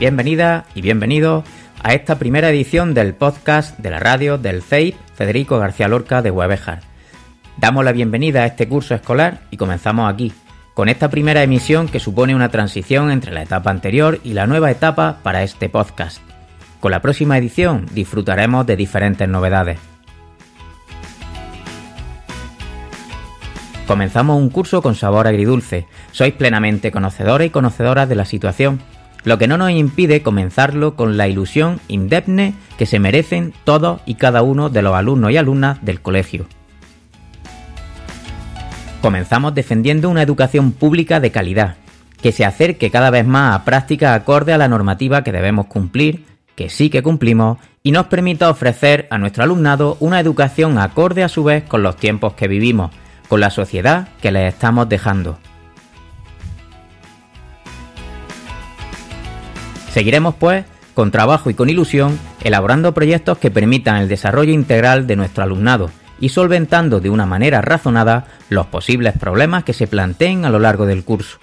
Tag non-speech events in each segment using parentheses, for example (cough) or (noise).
Bienvenida y bienvenido a esta primera edición del podcast de la radio del CEIP Federico García Lorca de Webejar. Damos la bienvenida a este curso escolar y comenzamos aquí, con esta primera emisión que supone una transición entre la etapa anterior y la nueva etapa para este podcast. Con la próxima edición disfrutaremos de diferentes novedades. Comenzamos un curso con sabor agridulce. Sois plenamente conocedores y conocedoras de la situación lo que no nos impide comenzarlo con la ilusión indemne que se merecen todos y cada uno de los alumnos y alumnas del colegio. Comenzamos defendiendo una educación pública de calidad, que se acerque cada vez más a prácticas acorde a la normativa que debemos cumplir, que sí que cumplimos, y nos permita ofrecer a nuestro alumnado una educación acorde a su vez con los tiempos que vivimos, con la sociedad que les estamos dejando. Seguiremos, pues, con trabajo y con ilusión, elaborando proyectos que permitan el desarrollo integral de nuestro alumnado y solventando de una manera razonada los posibles problemas que se planteen a lo largo del curso.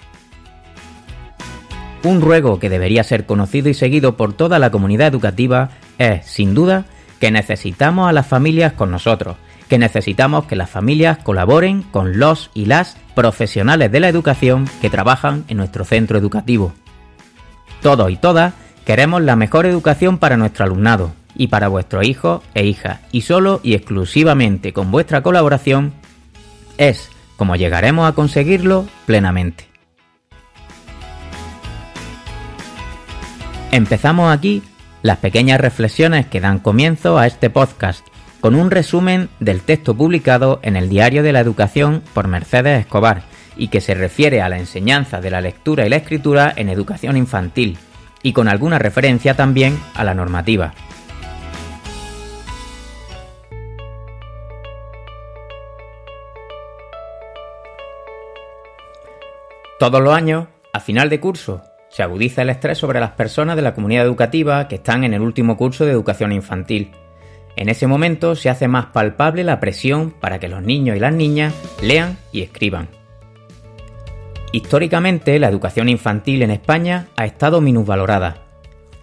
Un ruego que debería ser conocido y seguido por toda la comunidad educativa es, sin duda, que necesitamos a las familias con nosotros, que necesitamos que las familias colaboren con los y las profesionales de la educación que trabajan en nuestro centro educativo. Todos y todas queremos la mejor educación para nuestro alumnado y para vuestros hijos e hijas, y solo y exclusivamente con vuestra colaboración es como llegaremos a conseguirlo plenamente. Empezamos aquí las pequeñas reflexiones que dan comienzo a este podcast, con un resumen del texto publicado en el Diario de la Educación por Mercedes Escobar, y que se refiere a la enseñanza de la lectura y la escritura en educación infantil, y con alguna referencia también a la normativa. Todos los años, a final de curso, se agudiza el estrés sobre las personas de la comunidad educativa que están en el último curso de educación infantil. En ese momento se hace más palpable la presión para que los niños y las niñas lean y escriban. Históricamente, la educación infantil en España ha estado minusvalorada.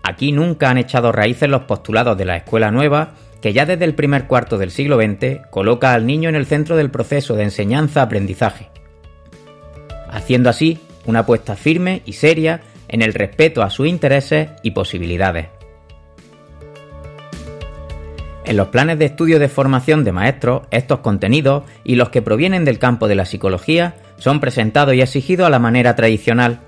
Aquí nunca han echado raíces los postulados de la escuela nueva, que ya desde el primer cuarto del siglo XX coloca al niño en el centro del proceso de enseñanza-aprendizaje, haciendo así una apuesta firme y seria en el respeto a sus intereses y posibilidades. En los planes de estudio de formación de maestros, estos contenidos y los que provienen del campo de la psicología son presentados y exigidos a la manera tradicional,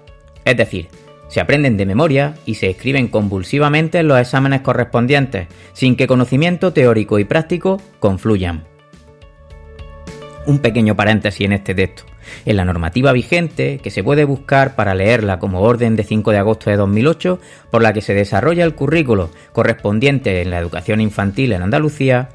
es decir, se aprenden de memoria y se escriben convulsivamente en los exámenes correspondientes, sin que conocimiento teórico y práctico confluyan. Un pequeño paréntesis en este texto. En la normativa vigente, que se puede buscar para leerla como orden de 5 de agosto de 2008, por la que se desarrolla el currículo correspondiente en la educación infantil en Andalucía,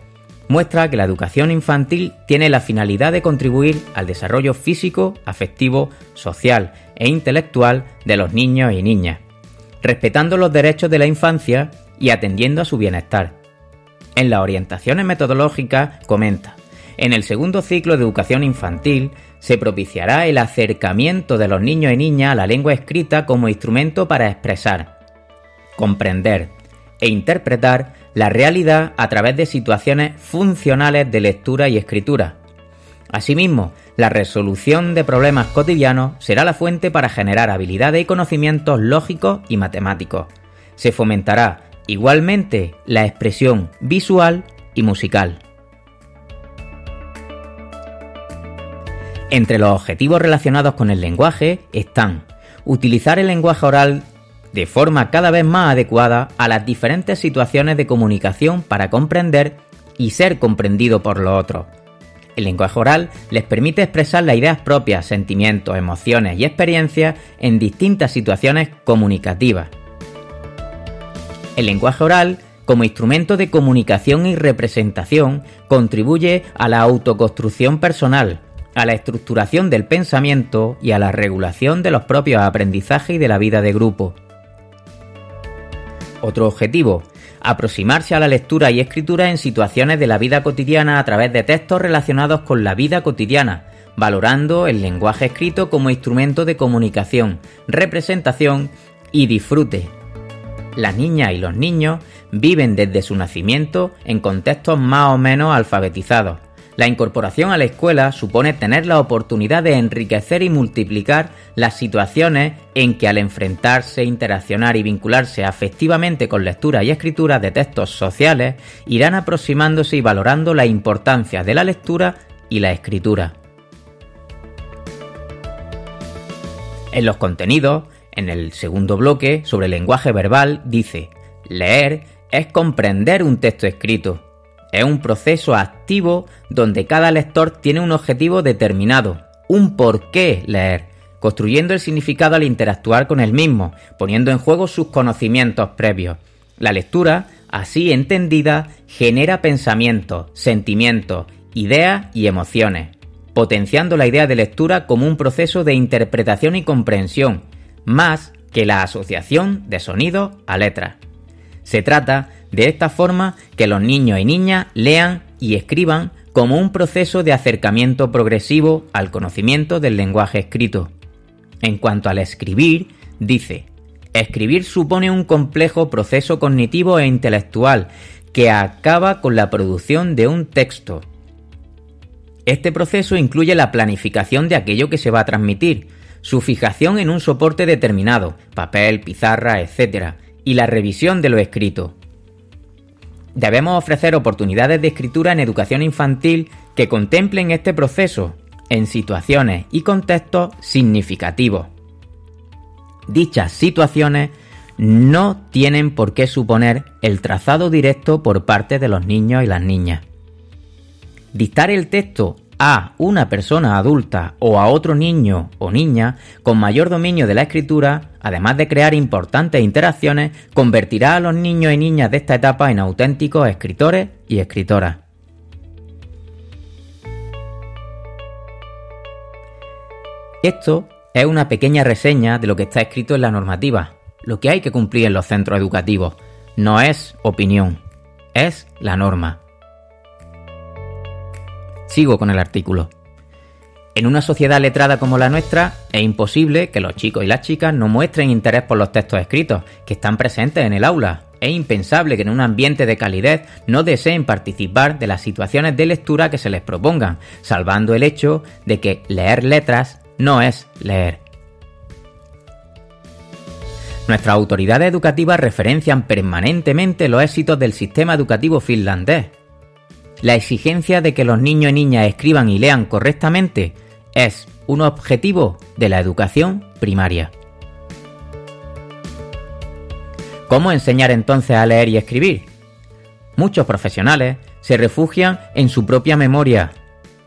muestra que la educación infantil tiene la finalidad de contribuir al desarrollo físico, afectivo, social e intelectual de los niños y niñas, respetando los derechos de la infancia y atendiendo a su bienestar. En las orientaciones metodológicas comenta, en el segundo ciclo de educación infantil se propiciará el acercamiento de los niños y niñas a la lengua escrita como instrumento para expresar, comprender e interpretar la realidad a través de situaciones funcionales de lectura y escritura. Asimismo, la resolución de problemas cotidianos será la fuente para generar habilidades y conocimientos lógicos y matemáticos. Se fomentará igualmente la expresión visual y musical. Entre los objetivos relacionados con el lenguaje están utilizar el lenguaje oral de forma cada vez más adecuada a las diferentes situaciones de comunicación para comprender y ser comprendido por los otros. El lenguaje oral les permite expresar las ideas propias, sentimientos, emociones y experiencias en distintas situaciones comunicativas. El lenguaje oral, como instrumento de comunicación y representación, contribuye a la autoconstrucción personal, a la estructuración del pensamiento y a la regulación de los propios aprendizajes y de la vida de grupo. Otro objetivo, aproximarse a la lectura y escritura en situaciones de la vida cotidiana a través de textos relacionados con la vida cotidiana, valorando el lenguaje escrito como instrumento de comunicación, representación y disfrute. las niñas y los niños viven desde su nacimiento en contextos más o menos alfabetizados. La incorporación a la escuela supone tener la oportunidad de enriquecer y multiplicar las situaciones en que al enfrentarse, interaccionar y vincularse afectivamente con lectura y escritura de textos sociales, irán aproximándose y valorando la importancia de la lectura y la escritura. En los contenidos, en el segundo bloque, sobre el lenguaje verbal, dice, leer es comprender un texto escrito. Es un proceso activo donde cada lector tiene un objetivo determinado, un por qué leer, construyendo el significado al interactuar con el mismo, poniendo en juego sus conocimientos previos. La lectura, así entendida, genera pensamientos, sentimientos, ideas y emociones potenciando la idea de lectura como un proceso de interpretación y comprensión, más que la asociación de sonido a letras. Se trata, de esta forma, que los niños y niñas lean y escriban como un proceso de acercamiento progresivo al conocimiento del lenguaje escrito. En cuanto al escribir, dice, escribir supone un complejo proceso cognitivo e intelectual que acaba con la producción de un texto, este proceso incluye la planificación de aquello que se va a transmitir, su fijación en un soporte determinado, papel, pizarra, etc., y la revisión de lo escrito. Debemos ofrecer oportunidades de escritura en educación infantil que contemplen este proceso en situaciones y contextos significativos. Dichas situaciones no tienen por qué suponer el trazado directo por parte de los niños y las niñas. Dictar el texto a una persona adulta o a otro niño o niña con mayor dominio de la escritura, además de crear importantes interacciones, convertirá a los niños y niñas de esta etapa en auténticos escritores y escritoras. Esto es una pequeña reseña de lo que está escrito en la normativa, lo que hay que cumplir en los centros educativos. No es opinión, es la norma. Sigo con el artículo. En una sociedad letrada como la nuestra, es imposible que los chicos y las chicas no muestren interés por los textos escritos, que están presentes en el aula. Es impensable que en un ambiente de calidez no deseen participar de las situaciones de lectura que se les propongan, salvando el hecho de que leer letras no es leer. Nuestras autoridades educativas referencian permanentemente los éxitos del sistema educativo finlandés, la exigencia de que los niños y niñas escriban y lean correctamente es un objetivo de la educación primaria. ¿Cómo enseñar entonces a leer y escribir? Muchos profesionales se refugian en su propia memoria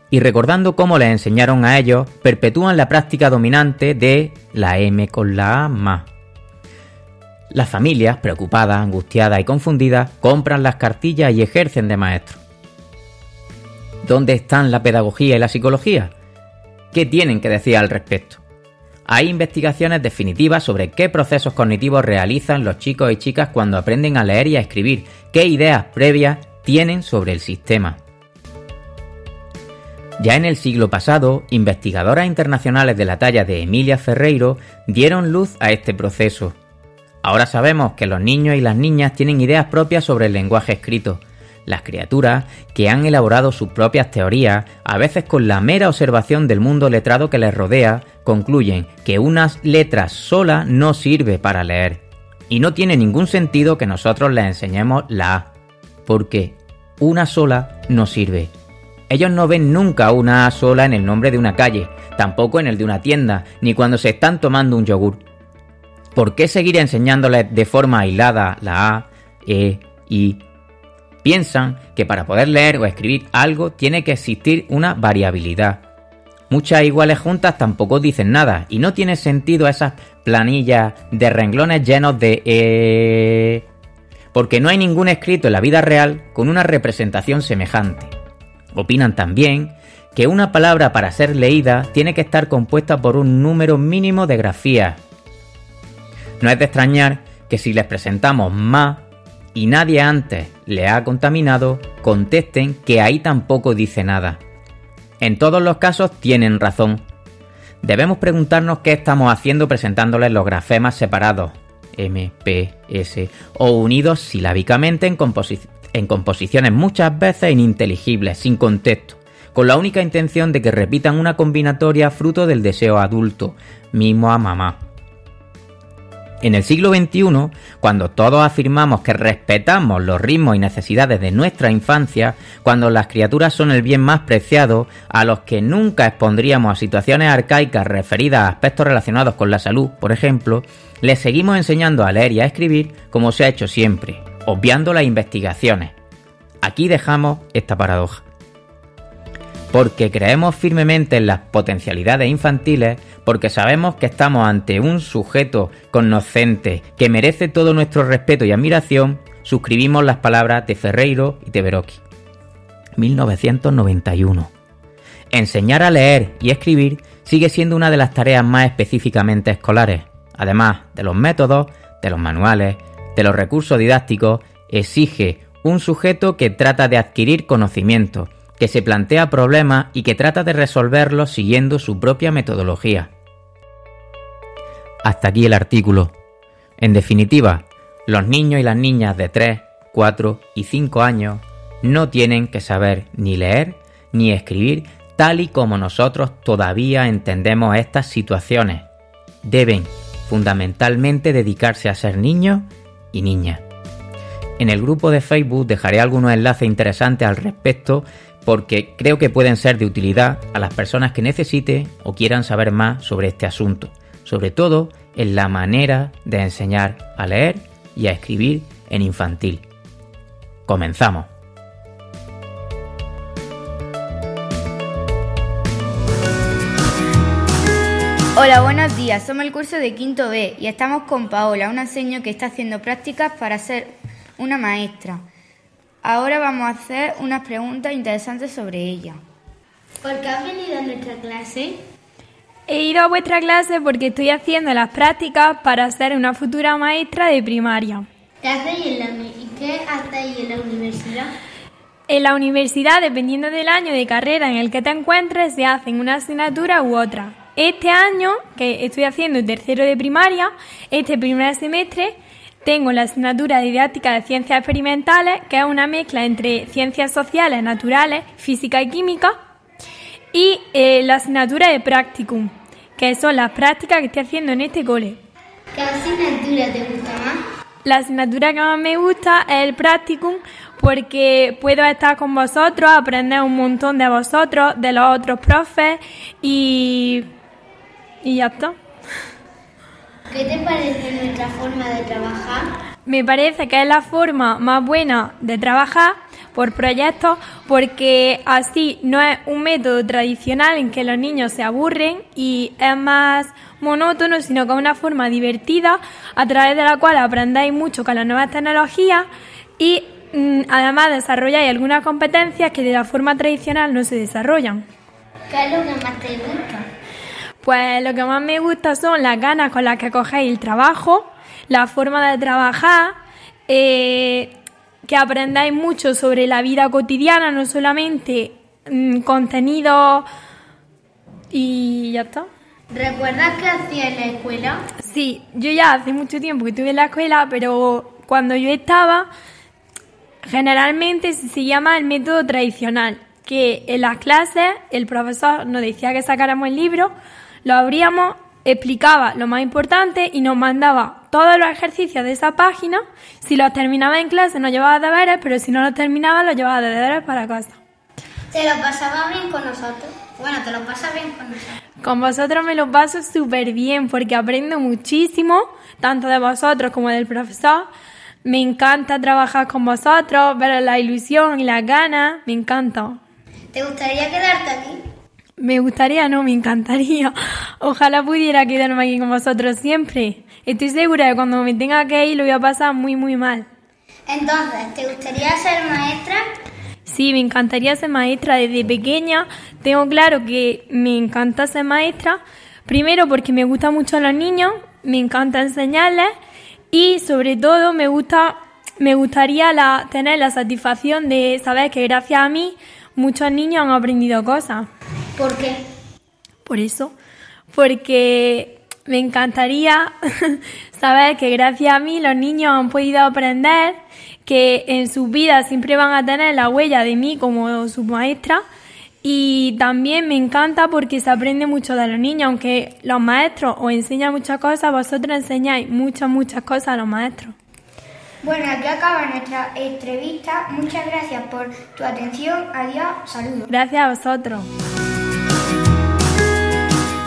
y recordando cómo les enseñaron a ellos, perpetúan la práctica dominante de la M con la A más. Las familias, preocupadas, angustiadas y confundidas, compran las cartillas y ejercen de maestros. ¿Dónde están la pedagogía y la psicología? ¿Qué tienen que decir al respecto? Hay investigaciones definitivas sobre qué procesos cognitivos realizan los chicos y chicas cuando aprenden a leer y a escribir, qué ideas previas tienen sobre el sistema. Ya en el siglo pasado, investigadoras internacionales de la talla de Emilia Ferreiro dieron luz a este proceso. Ahora sabemos que los niños y las niñas tienen ideas propias sobre el lenguaje escrito, las criaturas, que han elaborado sus propias teorías, a veces con la mera observación del mundo letrado que les rodea, concluyen que unas letras sola no sirve para leer. Y no tiene ningún sentido que nosotros les enseñemos la A, porque una sola no sirve. Ellos no ven nunca una A sola en el nombre de una calle, tampoco en el de una tienda, ni cuando se están tomando un yogur. ¿Por qué seguir enseñándoles de forma aislada la A, E, I, Piensan que para poder leer o escribir algo tiene que existir una variabilidad. Muchas iguales juntas tampoco dicen nada y no tiene sentido esas planillas de renglones llenos de e... porque no hay ningún escrito en la vida real con una representación semejante. Opinan también que una palabra para ser leída tiene que estar compuesta por un número mínimo de grafías. No es de extrañar que si les presentamos más y nadie antes le ha contaminado, contesten que ahí tampoco dice nada. En todos los casos tienen razón. Debemos preguntarnos qué estamos haciendo presentándoles los grafemas separados. M, P, S, o unidos silábicamente en, en composiciones muchas veces ininteligibles, sin contexto, con la única intención de que repitan una combinatoria fruto del deseo adulto, mismo a mamá. En el siglo XXI, cuando todos afirmamos que respetamos los ritmos y necesidades de nuestra infancia, cuando las criaturas son el bien más preciado, a los que nunca expondríamos a situaciones arcaicas referidas a aspectos relacionados con la salud, por ejemplo, les seguimos enseñando a leer y a escribir como se ha hecho siempre, obviando las investigaciones. Aquí dejamos esta paradoja. Porque creemos firmemente en las potencialidades infantiles, porque sabemos que estamos ante un sujeto conocente que merece todo nuestro respeto y admiración, suscribimos las palabras de Ferreiro y Teberoki. 1991. Enseñar a leer y escribir sigue siendo una de las tareas más específicamente escolares. Además de los métodos, de los manuales, de los recursos didácticos, exige un sujeto que trata de adquirir conocimiento, que se plantea problemas y que trata de resolverlos siguiendo su propia metodología. Hasta aquí el artículo. En definitiva, los niños y las niñas de 3, 4 y 5 años no tienen que saber ni leer ni escribir tal y como nosotros todavía entendemos estas situaciones. Deben fundamentalmente dedicarse a ser niños y niñas. En el grupo de Facebook dejaré algunos enlaces interesantes al respecto porque creo que pueden ser de utilidad a las personas que necesiten o quieran saber más sobre este asunto sobre todo en la manera de enseñar a leer y a escribir en infantil. Comenzamos. Hola, buenos días. Somos el curso de quinto B y estamos con Paola, una señora que está haciendo prácticas para ser una maestra. Ahora vamos a hacer unas preguntas interesantes sobre ella. ¿Por qué has venido a nuestra clase? He ido a vuestra clase porque estoy haciendo las prácticas para ser una futura maestra de primaria. ¿Qué hacéis en la, qué hacéis en la universidad? En la universidad, dependiendo del año de carrera en el que te encuentres, se hacen una asignatura u otra. Este año, que estoy haciendo el tercero de primaria, este primer semestre, tengo la asignatura de didáctica de ciencias experimentales, que es una mezcla entre ciencias sociales, naturales, física y química, y eh, la asignatura de practicum, que son las prácticas que estoy haciendo en este cole. ¿Qué asignatura te gusta más? La asignatura que más me gusta es el practicum porque puedo estar con vosotros, aprender un montón de vosotros, de los otros profes y, y ya está. ¿Qué te parece nuestra forma de trabajar? Me parece que es la forma más buena de trabajar por proyectos porque así no es un método tradicional en que los niños se aburren y es más monótono, sino que es una forma divertida a través de la cual aprendáis mucho con las nuevas tecnologías y mm, además desarrolláis algunas competencias que de la forma tradicional no se desarrollan. ¿Qué es lo que más te gusta? Pues lo que más me gusta son las ganas con las que cogéis el trabajo, la forma de trabajar, eh, que aprendáis mucho sobre la vida cotidiana, no solamente mm, contenido y ya está. ¿Recuerdas qué hacía en la escuela? Sí, yo ya hace mucho tiempo que estuve en la escuela, pero cuando yo estaba, generalmente se llama el método tradicional, que en las clases el profesor nos decía que sacáramos el libro, lo abríamos explicaba lo más importante y nos mandaba todos los ejercicios de esa página. Si los terminaba en clase nos llevaba deberes, pero si no los terminaba los llevaba de deberes para casa. ¿Te lo pasaba bien con nosotros? Bueno, te lo pasas bien con nosotros. Con vosotros me lo paso súper bien porque aprendo muchísimo, tanto de vosotros como del profesor. Me encanta trabajar con vosotros, ver la ilusión y las ganas, me encanta. ¿Te gustaría quedarte aquí? Me gustaría, no, me encantaría. Ojalá pudiera quedarme aquí con vosotros siempre. Estoy segura de que cuando me tenga que ir lo voy a pasar muy, muy mal. Entonces, ¿te gustaría ser maestra? Sí, me encantaría ser maestra desde pequeña. Tengo claro que me encanta ser maestra. Primero porque me gustan mucho los niños, me encanta enseñarles y sobre todo me gusta me gustaría la, tener la satisfacción de saber que gracias a mí muchos niños han aprendido cosas. ¿Por qué? Por eso. Porque me encantaría (laughs) saber que gracias a mí los niños han podido aprender que en sus vidas siempre van a tener la huella de mí como su maestra y también me encanta porque se aprende mucho de los niños, aunque los maestros os enseñan muchas cosas, vosotros enseñáis muchas, muchas cosas a los maestros. Bueno, aquí acaba nuestra entrevista. Muchas gracias por tu atención. Adiós, saludos. Gracias a vosotros.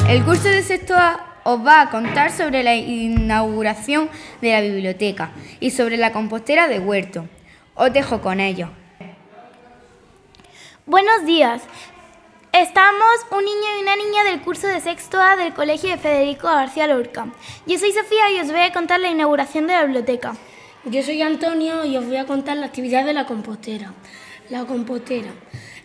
El curso de sexto A os va a contar sobre la inauguración de la biblioteca y sobre la compostera de huerto. Os dejo con ellos. Buenos días. Estamos un niño y una niña del curso de sexto A del Colegio de Federico García Lorca. Yo soy Sofía y os voy a contar la inauguración de la biblioteca. Yo soy Antonio y os voy a contar la actividad de la compostera. La compostera.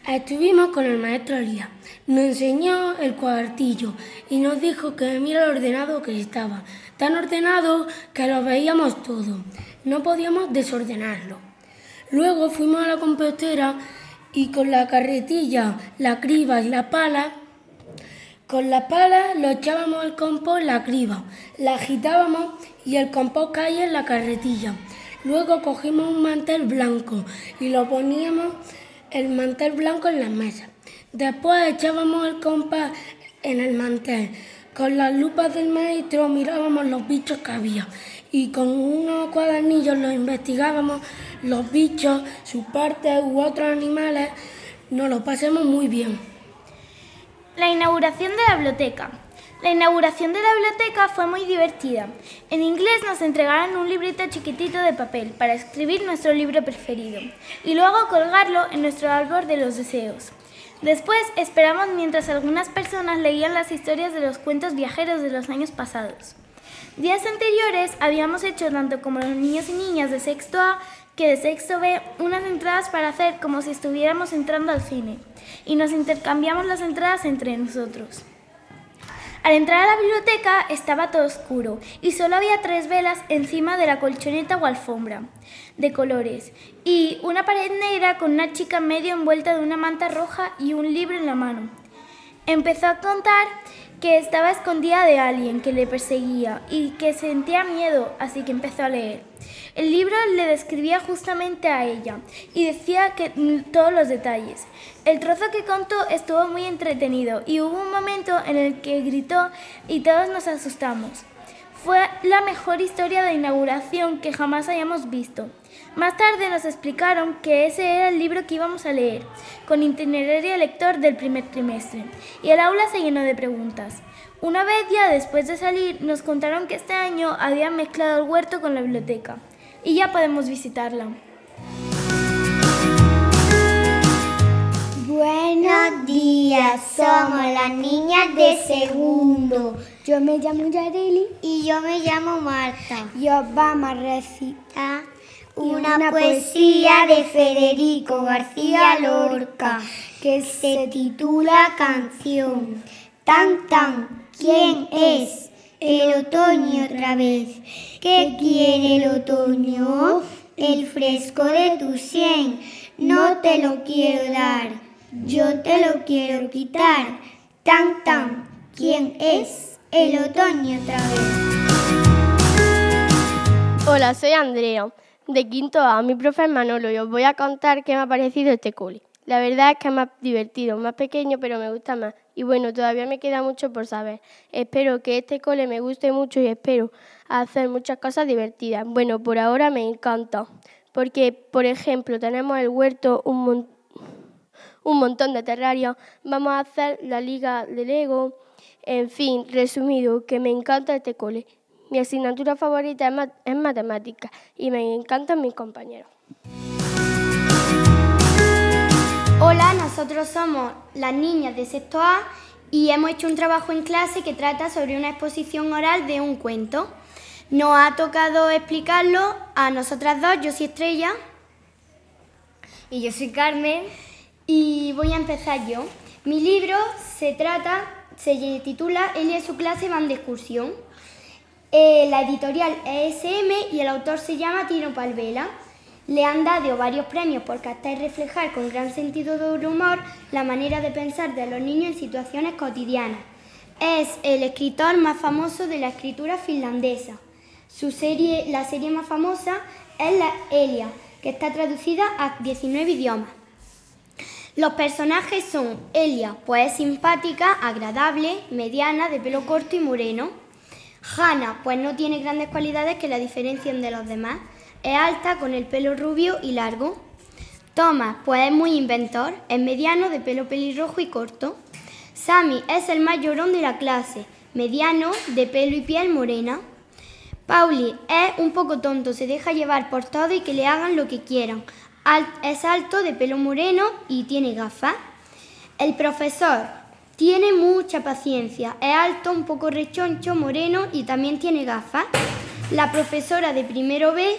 Estuvimos con el maestro Elías. Nos enseñó el cuartillo y nos dijo que mira lo ordenado que estaba. Tan ordenado que lo veíamos todo. No podíamos desordenarlo. Luego fuimos a la compostera y con la carretilla, la criba y la pala, con la pala lo echábamos el compost en la criba, la agitábamos y el compost caía en la carretilla. Luego cogimos un mantel blanco y lo poníamos el mantel blanco en la mesa. Después echábamos el compost en el mantel. Con las lupas del maestro mirábamos los bichos que había y con unos cuadernillos los investigábamos, los bichos, sus partes u otros animales, nos lo pasamos muy bien. La inauguración de la biblioteca. La inauguración de la biblioteca fue muy divertida. En inglés nos entregaron un librito chiquitito de papel para escribir nuestro libro preferido y luego colgarlo en nuestro árbol de los deseos. Después esperamos mientras algunas personas leían las historias de los cuentos viajeros de los años pasados. Días anteriores habíamos hecho tanto como los niños y niñas de sexto A que de sexto B unas entradas para hacer como si estuviéramos entrando al cine y nos intercambiamos las entradas entre nosotros. Al entrar a la biblioteca estaba todo oscuro y solo había tres velas encima de la colchoneta o alfombra de colores y una pared negra con una chica medio envuelta de una manta roja y un libro en la mano. Empezó a contar que estaba escondida de alguien que le perseguía y que sentía miedo, así que empezó a leer. El libro le describía justamente a ella y decía que todos los detalles. El trozo que contó estuvo muy entretenido y hubo un momento en el que gritó y todos nos asustamos. Fue la mejor historia de inauguración que jamás hayamos visto. Más tarde nos explicaron que ese era el libro que íbamos a leer, con itinerario lector del primer trimestre, y el aula se llenó de preguntas. Una vez ya después de salir, nos contaron que este año habían mezclado el huerto con la biblioteca, y ya podemos visitarla. Buenos días, somos las niñas de segundo. Yo me llamo Yareli y yo me llamo Marta. Y os vamos a recitar una, poesía de Federico García Lorca que se titula Canción. Tan tan, ¿quién es? El otoño otra vez. ¿Qué quiere el otoño? El fresco de tu sien. No te lo quiero dar, yo te lo quiero quitar. Tan tan, ¿quién es? El otoño otra vez. Hola, soy Andrea de quinto A, mi profe Manolo y os voy a contar qué me ha parecido este cole. La verdad es que es más divertido, más pequeño, pero me gusta más. Y bueno, todavía me queda mucho por saber. Espero que este cole me guste mucho y espero hacer muchas cosas divertidas. Bueno, por ahora me encanta. Porque, por ejemplo, tenemos el huerto, un, un montón de terrarios. Vamos a hacer la liga de Lego. En fin, resumido, que me encanta este cole. Mi asignatura favorita es, matemática y me encantan mis compañeros. Hola, nosotros somos las niñas de sexto A y hemos hecho un trabajo en clase que trata sobre una exposición oral de un cuento. Nos ha tocado explicarlo a nosotras dos, yo soy Estrella. Y yo soy Carmen. Y voy a empezar yo. Mi libro se trata, se titula Él y su clase van de excursión. Eh, la editorial ESM y el autor se llama Tino Palvela. Le han dado varios premios por captar y reflejar con gran sentido del humor la manera de pensar de los niños en situaciones cotidianas. Es el escritor más famoso de la escritura finlandesa. Su serie, la serie más famosa es la Elia, que está traducida a 19 idiomas. Los personajes son Elia, pues es simpática, agradable, mediana, de pelo corto y moreno. Hannah, pues no tiene grandes cualidades que la diferencien de los demás. Es alta, con el pelo rubio y largo. Thomas, pues es muy inventor, es mediano, de pelo pelirrojo y corto. Sammy es el más llorón de la clase, mediano, de pelo y piel morena. Pauli es un poco tonto, se deja llevar por todo y que le hagan lo que quieran. es alto, de pelo moreno y tiene gafas. El profesor tiene mucha paciencia, es alto, un poco rechoncho, moreno y también tiene gafas. La profesora de primero B,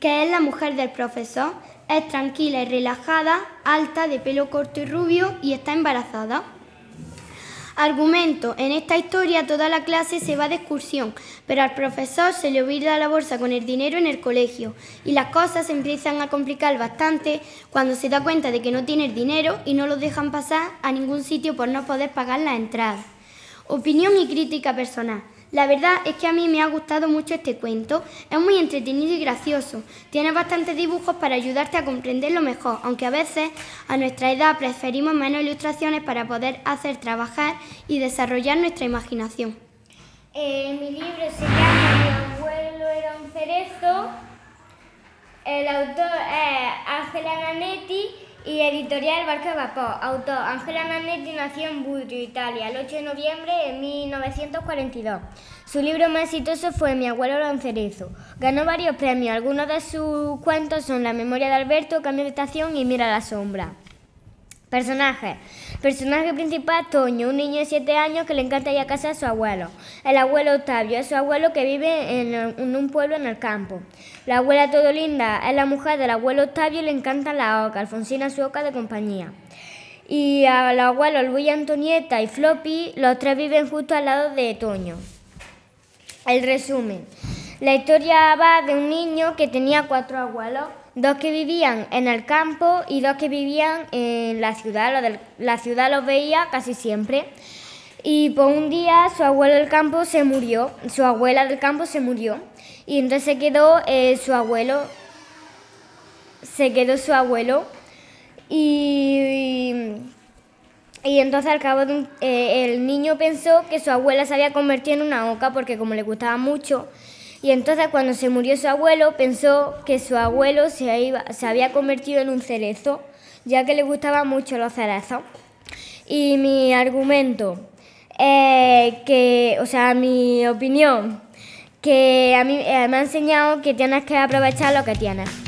que es la mujer del profesor, es tranquila y relajada, alta, de pelo corto y rubio y está embarazada. Argumento. En esta historia toda la clase se va de excursión, pero al profesor se le olvida la bolsa con el dinero en el colegio y las cosas se empiezan a complicar bastante cuando se da cuenta de que no tiene el dinero y no lo dejan pasar a ningún sitio por no poder pagar la entrada. Opinión y crítica personal. La verdad es que a mí me ha gustado mucho este cuento. Es muy entretenido y gracioso. Tiene bastantes dibujos para ayudarte a comprenderlo mejor, aunque a veces a nuestra edad preferimos menos ilustraciones para poder hacer trabajar y desarrollar nuestra imaginación. Eh, mi libro se llama Mi abuelo era un cerezo. El autor es Ángela Nanetti y editorial Barca Vapor. Autor Ángela Nanetti nació en Budrio, Italia, el 8 de noviembre de 1942. Su libro más exitoso fue Mi abuelo era un cerezo. Ganó varios premios. Algunos de sus cuentos son La memoria de Alberto, Cambio de estación y Mira la sombra. Personaje. Personaje principal, Toño, un niño de 7 años que le encanta ir a casa de su abuelo. El abuelo Octavio es su abuelo que vive en, un pueblo en el campo. La abuela Todolinda es la mujer del abuelo Octavio y le encanta la oca, Alfonsina su oca de compañía. Y a los abuelos Luis Antonieta y Floppy, los tres viven justo al lado de Toño. El resumen. La historia va de un niño que tenía cuatro abuelos dos que vivían en el campo y dos que vivían en la ciudad. la ciudad los veía casi siempre. Y por un día su abuelo del campo se murió, su abuela del campo se murió. Y entonces se quedó eh, su abuelo, se quedó su abuelo. Y, y, entonces al cabo de un, eh, el niño pensó que su abuela se había convertido en una oca porque como le gustaba mucho, y entonces cuando se murió su abuelo pensó que su abuelo se, había convertido en un cerezo, ya que le gustaban mucho los cerezos. Y mi argumento, que, o sea, mi opinión, que a mí eh, me ha enseñado que tienes que aprovechar lo que tienes.